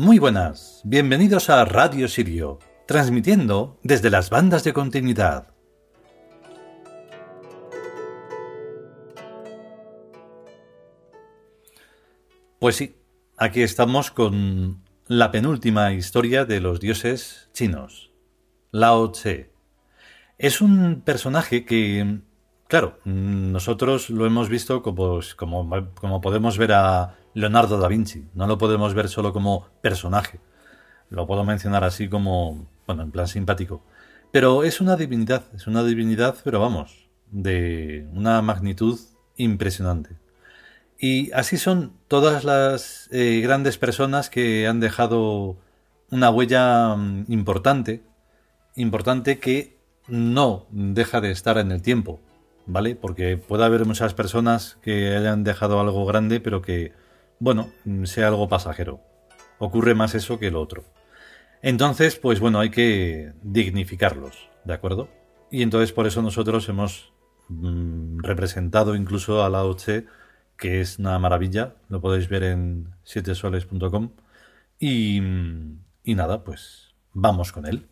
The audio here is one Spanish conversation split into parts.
Muy buenas, bienvenidos a Radio Sirio, transmitiendo desde las bandas de continuidad. Pues sí, aquí estamos con la penúltima historia de los dioses chinos, Lao Tse. Es un personaje que, claro, nosotros lo hemos visto como, como, podemos ver a Leonardo da Vinci, no lo podemos ver solo como personaje. Lo puedo mencionar así como, bueno, en plan simpático. Pero es una divinidad, es una divinidad, pero vamos, de una magnitud impresionante. Y así son todas las eh, grandes personas que han dejado una huella mm, importante, importante que no deja de estar en el tiempo, ¿vale? Porque puede haber muchas personas que hayan dejado algo grande, pero que, bueno, mm, sea algo pasajero. Ocurre más eso que lo otro. Entonces, pues bueno, hay que dignificarlos, ¿de acuerdo? Y entonces por eso nosotros hemos mm, representado incluso a Lao Tse que es una maravilla. Lo podéis ver en sietesoles.com. Y, y nada, pues vamos con él.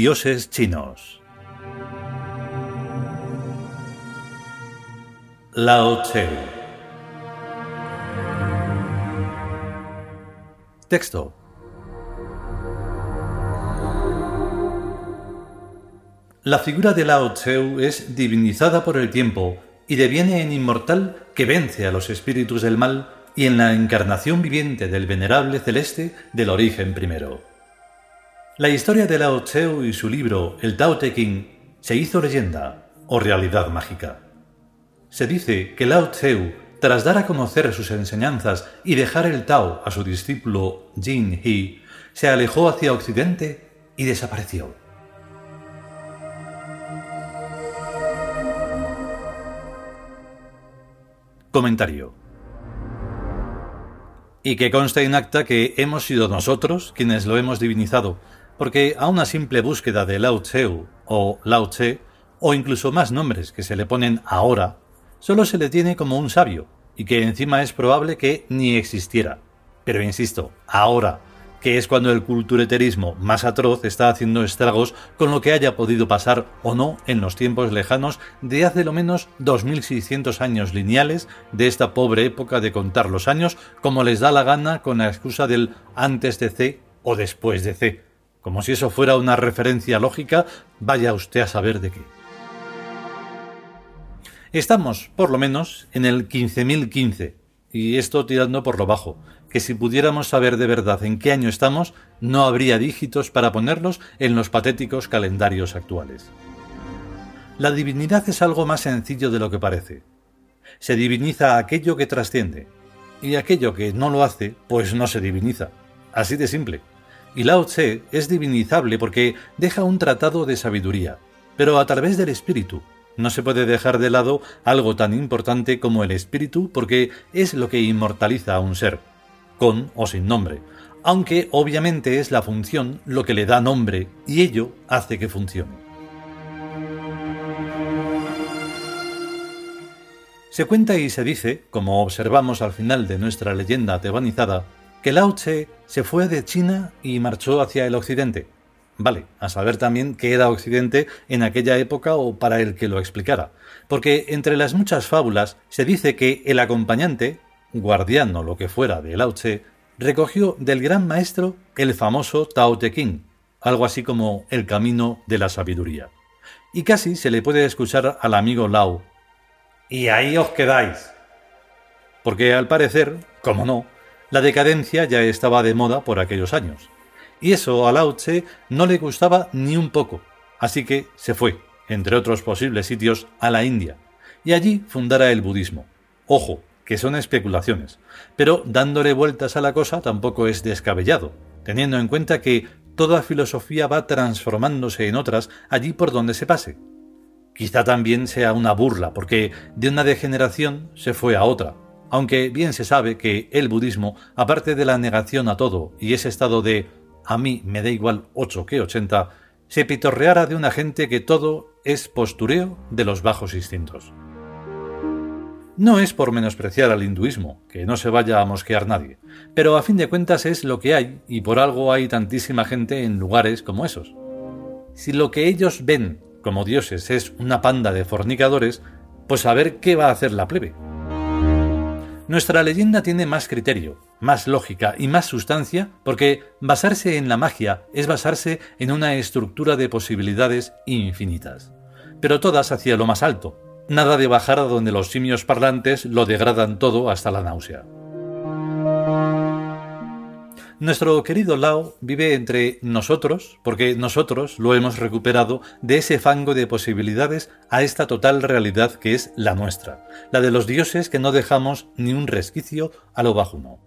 Dioses chinos. Lao Tse. Texto. La figura de Lao Tse es divinizada por el tiempo y deviene en inmortal que vence a los espíritus del mal y en la encarnación viviente del venerable celeste del origen primero. La historia de Lao Tse y su libro El Tao Te Ching se hizo leyenda o realidad mágica. Se dice que Lao Tse, tras dar a conocer sus enseñanzas y dejar el Tao a su discípulo Jin He, se alejó hacia Occidente y desapareció. Comentario. Y que conste en acta que hemos sido nosotros quienes lo hemos divinizado, porque a una simple búsqueda de Lao Tse o Lao Tse, o incluso más nombres que se le ponen ahora, solo se le tiene como un sabio, y que encima es probable que ni existiera. Pero insisto, ahora, que es cuando el cultureterismo más atroz está haciendo estragos con lo que haya podido pasar o no en los tiempos lejanos de hace lo menos 2600 años lineales de esta pobre época de contar los años como les da la gana con la excusa del antes de C o después de C como si eso fuera una referencia lógica, vaya usted a saber de qué. Estamos, por lo menos, en el 15.015, y esto tirando por lo bajo, que si pudiéramos saber de verdad en qué año estamos, no habría dígitos para ponerlos en los patéticos calendarios actuales. La divinidad es algo más sencillo de lo que parece. Se diviniza aquello que trasciende, y aquello que no lo hace, pues no se diviniza. Así de simple. Y Lao Tse es divinizable porque deja un tratado de sabiduría, pero a través del espíritu. No se puede dejar de lado algo tan importante como el espíritu porque es lo que inmortaliza a un ser, con o sin nombre, aunque obviamente es la función lo que le da nombre y ello hace que funcione. Se cuenta y se dice, como observamos al final de nuestra leyenda tebanizada, que Lao Tse se fue de China y marchó hacia el occidente. Vale, a saber también qué era occidente en aquella época o para el que lo explicara, porque entre las muchas fábulas se dice que el acompañante, guardián o lo que fuera de Lao Tse, recogió del gran maestro el famoso Tao Te Ching, algo así como el camino de la sabiduría. Y casi se le puede escuchar al amigo Lao. Y ahí os quedáis. Porque al parecer, como no, la decadencia ya estaba de moda por aquellos años. Y eso a Lao Tse no le gustaba ni un poco, así que se fue, entre otros posibles sitios, a la India, y allí fundara el budismo. Ojo, que son especulaciones, pero dándole vueltas a la cosa tampoco es descabellado, teniendo en cuenta que toda filosofía va transformándose en otras allí por donde se pase. Quizá también sea una burla, porque de una degeneración se fue a otra, aunque bien se sabe que el budismo, aparte de la negación a todo y ese estado de a mí me da igual 8 que 80, se pitorreara de una gente que todo es postureo de los bajos instintos. No es por menospreciar al hinduismo, que no se vaya a mosquear nadie, pero a fin de cuentas es lo que hay y por algo hay tantísima gente en lugares como esos. Si lo que ellos ven como dioses es una panda de fornicadores, pues a ver qué va a hacer la plebe. Nuestra leyenda tiene más criterio, más lógica y más sustancia porque basarse en la magia es basarse en una estructura de posibilidades infinitas, pero todas hacia lo más alto, nada de bajar a donde los simios parlantes lo degradan todo hasta la náusea. Nuestro querido Lao vive entre nosotros, porque nosotros lo hemos recuperado de ese fango de posibilidades a esta total realidad que es la nuestra, la de los dioses que no dejamos ni un resquicio a lo bajuno.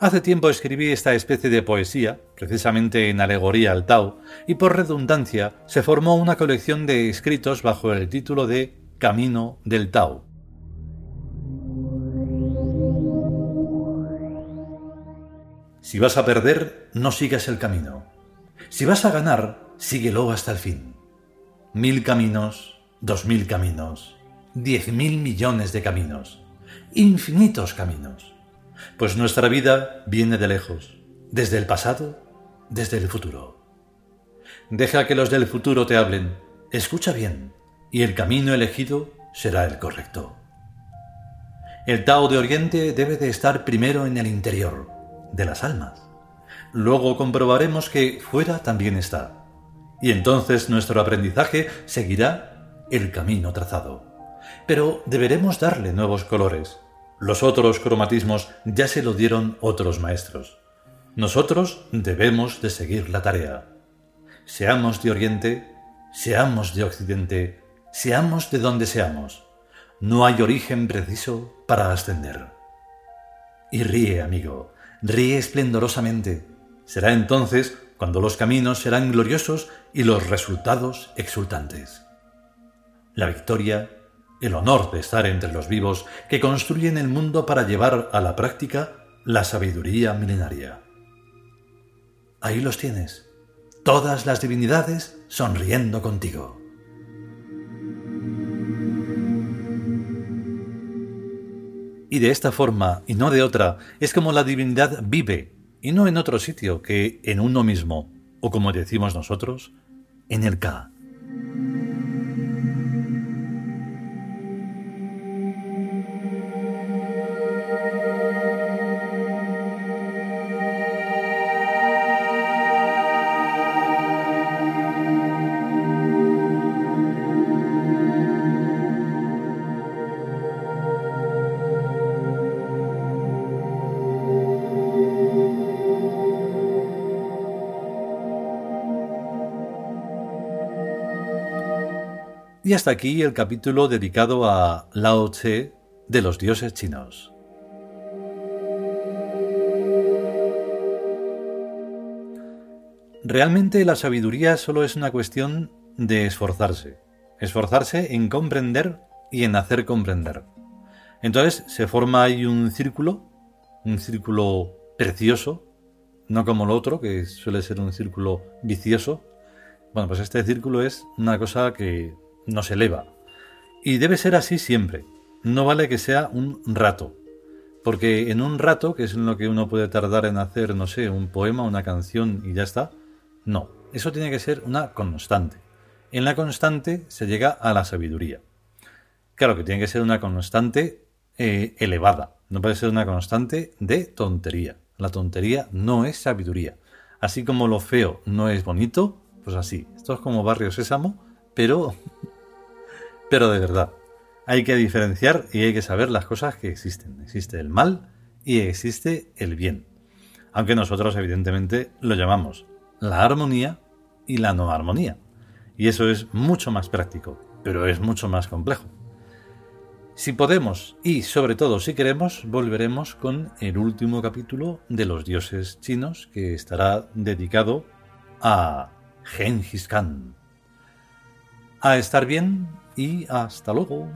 Hace tiempo escribí esta especie de poesía, precisamente en alegoría al Tao, y por redundancia se formó una colección de escritos bajo el título de Camino del Tao. Si vas a perder, no sigas el camino. Si vas a ganar, síguelo hasta el fin. Mil caminos, dos mil caminos, diez mil millones de caminos, infinitos caminos. Pues nuestra vida viene de lejos, desde el pasado, desde el futuro. Deja que los del futuro te hablen, escucha bien, y el camino elegido será el correcto. El Tao de Oriente debe de estar primero en el interior, de las almas. Luego comprobaremos que fuera también está. Y entonces nuestro aprendizaje seguirá el camino trazado. Pero deberemos darle nuevos colores. Los otros cromatismos ya se lo dieron otros maestros. Nosotros debemos de seguir la tarea. Seamos de Oriente, seamos de Occidente, seamos de donde seamos. No hay origen preciso para ascender. Y ríe, amigo, ríe esplendorosamente. Será entonces cuando los caminos serán gloriosos y los resultados exultantes. La victoria, el honor de estar entre los vivos que construyen el mundo para llevar a la práctica la sabiduría milenaria. Ahí los tienes, todas las divinidades sonriendo contigo. Y de esta forma, y no de otra, es como la divinidad vive, y no en otro sitio que en uno mismo, o como decimos nosotros, en el K. Y hasta aquí el capítulo dedicado a Lao Tse de los dioses chinos. Realmente la sabiduría solo es una cuestión de esforzarse. Esforzarse en comprender y en hacer comprender. Entonces se forma ahí un círculo, un círculo precioso, no como el otro, que suele ser un círculo vicioso. Bueno, pues este círculo es una cosa que nos eleva. Y debe ser así siempre. No vale que sea un rato. Porque en un rato, que es en lo que uno puede tardar en hacer, no sé, un poema, una canción y ya está, no. Eso tiene que ser una constante. En la constante se llega a la sabiduría. Claro que tiene que ser una constante eh, elevada. No puede ser una constante de tontería. La tontería no es sabiduría. Así como lo feo no es bonito, pues así. Esto es como Barrio Sésamo, pero pero de verdad, hay que diferenciar y hay que saber las cosas que existen. Existe el mal y existe el bien. Aunque nosotros evidentemente lo llamamos la armonía y la no armonía. Y eso es mucho más práctico, pero es mucho más complejo. Si podemos y sobre todo si queremos, volveremos con el último capítulo de los dioses chinos que estará dedicado a Genghis Khan. A estar bien y hasta luego.